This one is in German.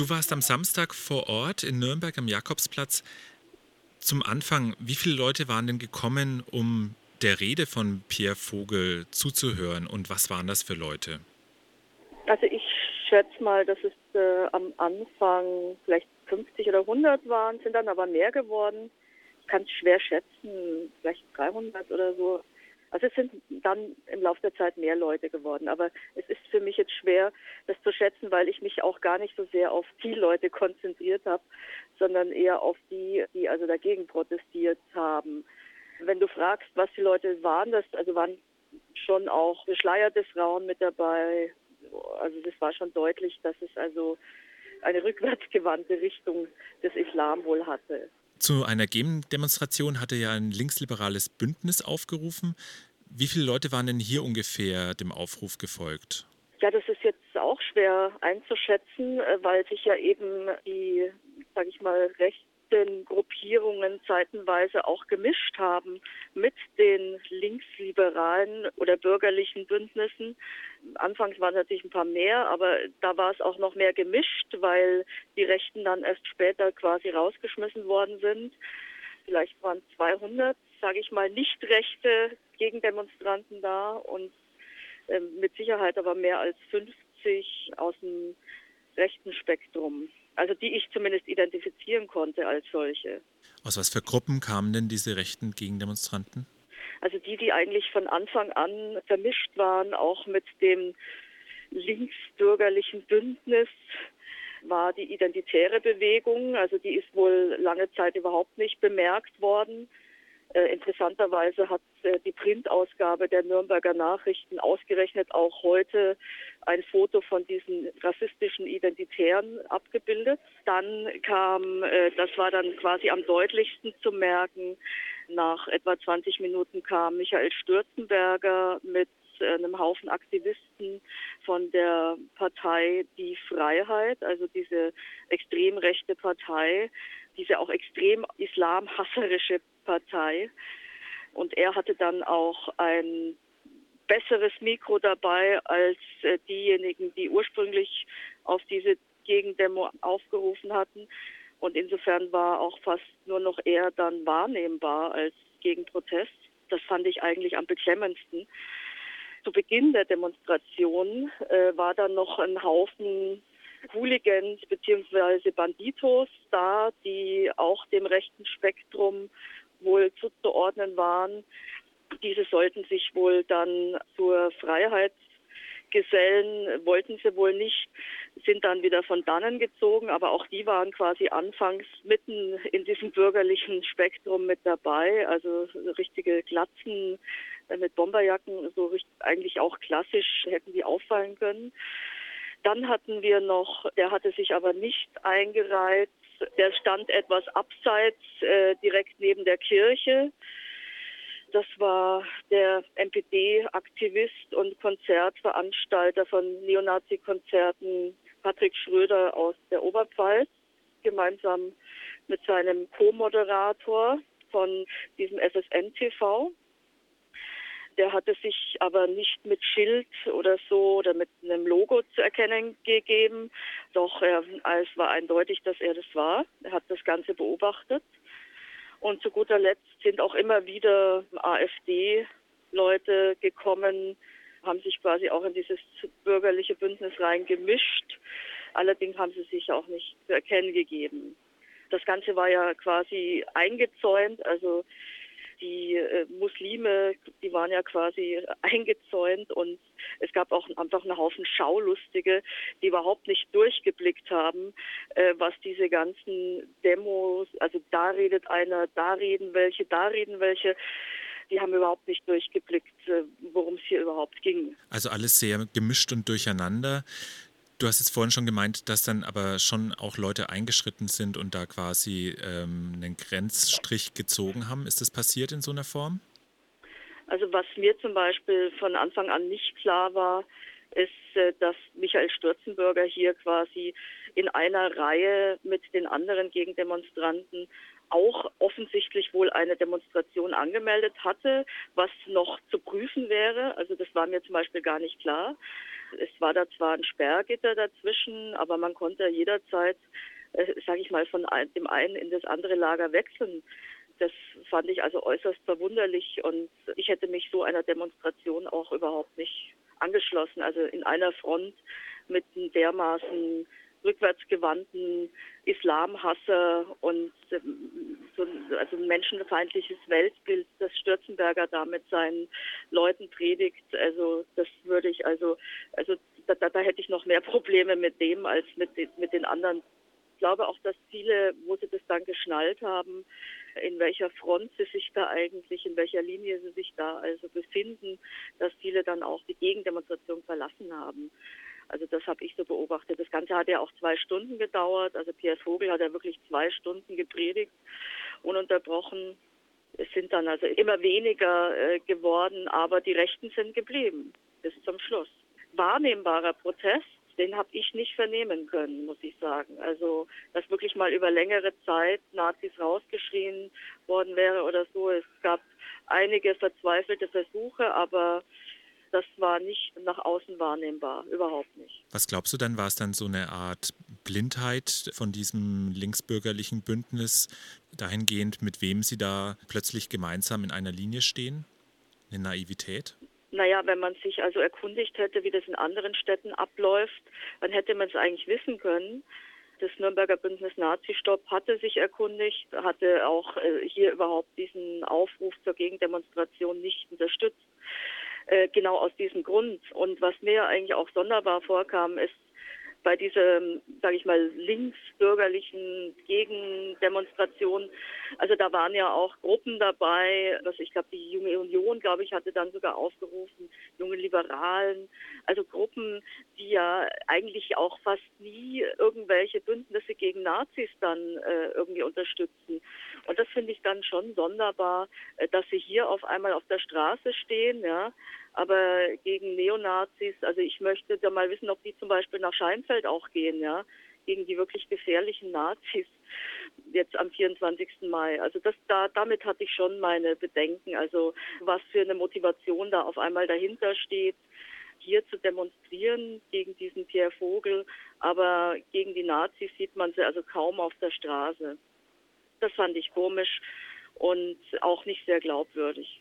Du warst am Samstag vor Ort in Nürnberg am Jakobsplatz. Zum Anfang, wie viele Leute waren denn gekommen, um der Rede von Pierre Vogel zuzuhören und was waren das für Leute? Also ich schätze mal, dass es äh, am Anfang vielleicht 50 oder 100 waren, sind dann aber mehr geworden. Ich kann es schwer schätzen, vielleicht 300 oder so. Also es sind dann im Laufe der Zeit mehr Leute geworden. Aber es ist für mich jetzt schwer, das zu schätzen, weil ich mich auch gar nicht so sehr auf die Leute konzentriert habe, sondern eher auf die, die also dagegen protestiert haben. Wenn du fragst, was die Leute waren, das also waren schon auch beschleierte Frauen mit dabei. Also das war schon deutlich, dass es also eine rückwärtsgewandte Richtung des Islam wohl hatte. Zu einer Gegendemonstration hatte ja ein linksliberales Bündnis aufgerufen. Wie viele Leute waren denn hier ungefähr dem Aufruf gefolgt? Ja, das ist jetzt auch schwer einzuschätzen, äh, weil sich ja eben die, sage ich mal, recht den Gruppierungen zeitenweise auch gemischt haben mit den linksliberalen oder bürgerlichen Bündnissen. Anfangs waren es natürlich ein paar mehr, aber da war es auch noch mehr gemischt, weil die Rechten dann erst später quasi rausgeschmissen worden sind. Vielleicht waren 200, sage ich mal, nicht rechte Gegendemonstranten da und äh, mit Sicherheit aber mehr als 50 aus dem rechten Spektrum also die ich zumindest identifizieren konnte als solche. Aus was für Gruppen kamen denn diese rechten Gegendemonstranten? Also die, die eigentlich von Anfang an vermischt waren, auch mit dem linksbürgerlichen Bündnis, war die identitäre Bewegung. Also die ist wohl lange Zeit überhaupt nicht bemerkt worden. Äh, interessanterweise hat äh, die Printausgabe der Nürnberger Nachrichten ausgerechnet auch heute ein Foto von diesen rassistischen Identitären abgebildet. Dann kam, äh, das war dann quasi am deutlichsten zu merken, nach etwa 20 Minuten kam Michael Stürzenberger mit einem Haufen Aktivisten von der Partei Die Freiheit, also diese extrem rechte Partei, diese auch extrem islamhasserische Partei. Und er hatte dann auch ein besseres Mikro dabei als äh, diejenigen, die ursprünglich auf diese Gegendemo aufgerufen hatten. Und insofern war auch fast nur noch er dann wahrnehmbar als Gegenprotest. Das fand ich eigentlich am beklemmendsten. Zu Beginn der Demonstration äh, war dann noch ein Haufen Hooligans bzw. Banditos da, die auch dem rechten Spektrum wohl zuzuordnen waren. Diese sollten sich wohl dann zur Freiheit gesellen, wollten sie wohl nicht, sind dann wieder von dannen gezogen, aber auch die waren quasi anfangs mitten in diesem bürgerlichen Spektrum mit dabei, also richtige Glatzen äh, mit Bomberjacken, so eigentlich auch klassisch hätten die auffallen können. Dann hatten wir noch, der hatte sich aber nicht eingereiht, der stand etwas abseits, äh, direkt neben der Kirche. Das war der NPD-Aktivist und Konzertveranstalter von Neonazi-Konzerten Patrick Schröder aus der Oberpfalz, gemeinsam mit seinem Co-Moderator von diesem SSN-TV. Der hatte sich aber nicht mit Schild oder so oder mit einem Logo zu erkennen gegeben. Doch er, es war eindeutig, dass er das war. Er hat das Ganze beobachtet. Und zu guter Letzt sind auch immer wieder AfD-Leute gekommen, haben sich quasi auch in dieses bürgerliche Bündnis reingemischt. Allerdings haben sie sich auch nicht zu erkennen gegeben. Das Ganze war ja quasi eingezäunt, also die äh, Muslime, die waren ja quasi eingezäunt und es gab auch einfach einen Haufen Schaulustige, die überhaupt nicht durchgeblickt haben, äh, was diese ganzen Demos, also da redet einer, da reden welche, da reden welche die haben überhaupt nicht durchgeblickt, äh, worum es hier überhaupt ging. Also alles sehr gemischt und durcheinander. Du hast jetzt vorhin schon gemeint, dass dann aber schon auch Leute eingeschritten sind und da quasi ähm, einen Grenzstrich gezogen haben. Ist das passiert in so einer Form? Also was mir zum Beispiel von Anfang an nicht klar war, ist, äh, dass Michael Stürzenberger hier quasi in einer Reihe mit den anderen Gegendemonstranten auch offensichtlich wohl eine Demonstration angemeldet hatte, was noch zu prüfen wäre. Also das war mir zum Beispiel gar nicht klar. Es war da zwar ein Sperrgitter dazwischen, aber man konnte jederzeit, äh, sage ich mal, von dem einen in das andere Lager wechseln. Das fand ich also äußerst verwunderlich und ich hätte mich so einer Demonstration auch überhaupt nicht angeschlossen. Also in einer Front mit dermaßen rückwärtsgewandten Islamhasser und ähm, so ein, also ein menschenfeindliches Weltbild, das Stürzenberger da mit seinen Leuten predigt. Also das würde ich also, also da, da hätte ich noch mehr Probleme mit dem als mit, mit den anderen. Ich glaube auch, dass viele, wo sie das dann geschnallt haben, in welcher Front sie sich da eigentlich, in welcher Linie sie sich da also befinden, dass viele dann auch die Gegendemonstration verlassen haben. Also das habe ich so beobachtet. Das Ganze hat ja auch zwei Stunden gedauert. Also Pierre Vogel hat ja wirklich zwei Stunden gepredigt, ununterbrochen. Es sind dann also immer weniger äh, geworden, aber die Rechten sind geblieben bis zum Schluss. Wahrnehmbarer Protest, den habe ich nicht vernehmen können, muss ich sagen. Also, dass wirklich mal über längere Zeit Nazis rausgeschrien worden wäre oder so. Es gab einige verzweifelte Versuche, aber das war nicht nach außen wahrnehmbar, überhaupt nicht. Was glaubst du dann, war es dann so eine Art Blindheit von diesem linksbürgerlichen Bündnis dahingehend, mit wem sie da plötzlich gemeinsam in einer Linie stehen? Eine Naivität? Naja, wenn man sich also erkundigt hätte, wie das in anderen Städten abläuft, dann hätte man es eigentlich wissen können. Das Nürnberger Bündnis Nazi-Stopp hatte sich erkundigt, hatte auch äh, hier überhaupt diesen Aufruf zur Gegendemonstration nicht unterstützt. Äh, genau aus diesem Grund. Und was mir eigentlich auch sonderbar vorkam, ist bei dieser, sage ich mal, linksbürgerlichen Gegendemonstration. Also da waren ja auch Gruppen dabei, was ich glaube, die Junge Union, glaube ich, hatte dann sogar aufgerufen, junge Liberalen, also Gruppen, die ja eigentlich auch fast nie irgendwelche Bündnisse gegen Nazis dann äh, irgendwie unterstützen. Und das finde ich dann schon sonderbar, äh, dass sie hier auf einmal auf der Straße stehen, ja, aber gegen Neonazis, also ich möchte da mal wissen, ob die zum Beispiel nach Scheinfeld auch gehen, ja, gegen die wirklich gefährlichen Nazis jetzt am 24. Mai. Also das da damit hatte ich schon meine Bedenken, also was für eine Motivation da auf einmal dahinter steht hier zu demonstrieren gegen diesen Pierre Vogel, aber gegen die Nazis sieht man sie also kaum auf der Straße. Das fand ich komisch und auch nicht sehr glaubwürdig.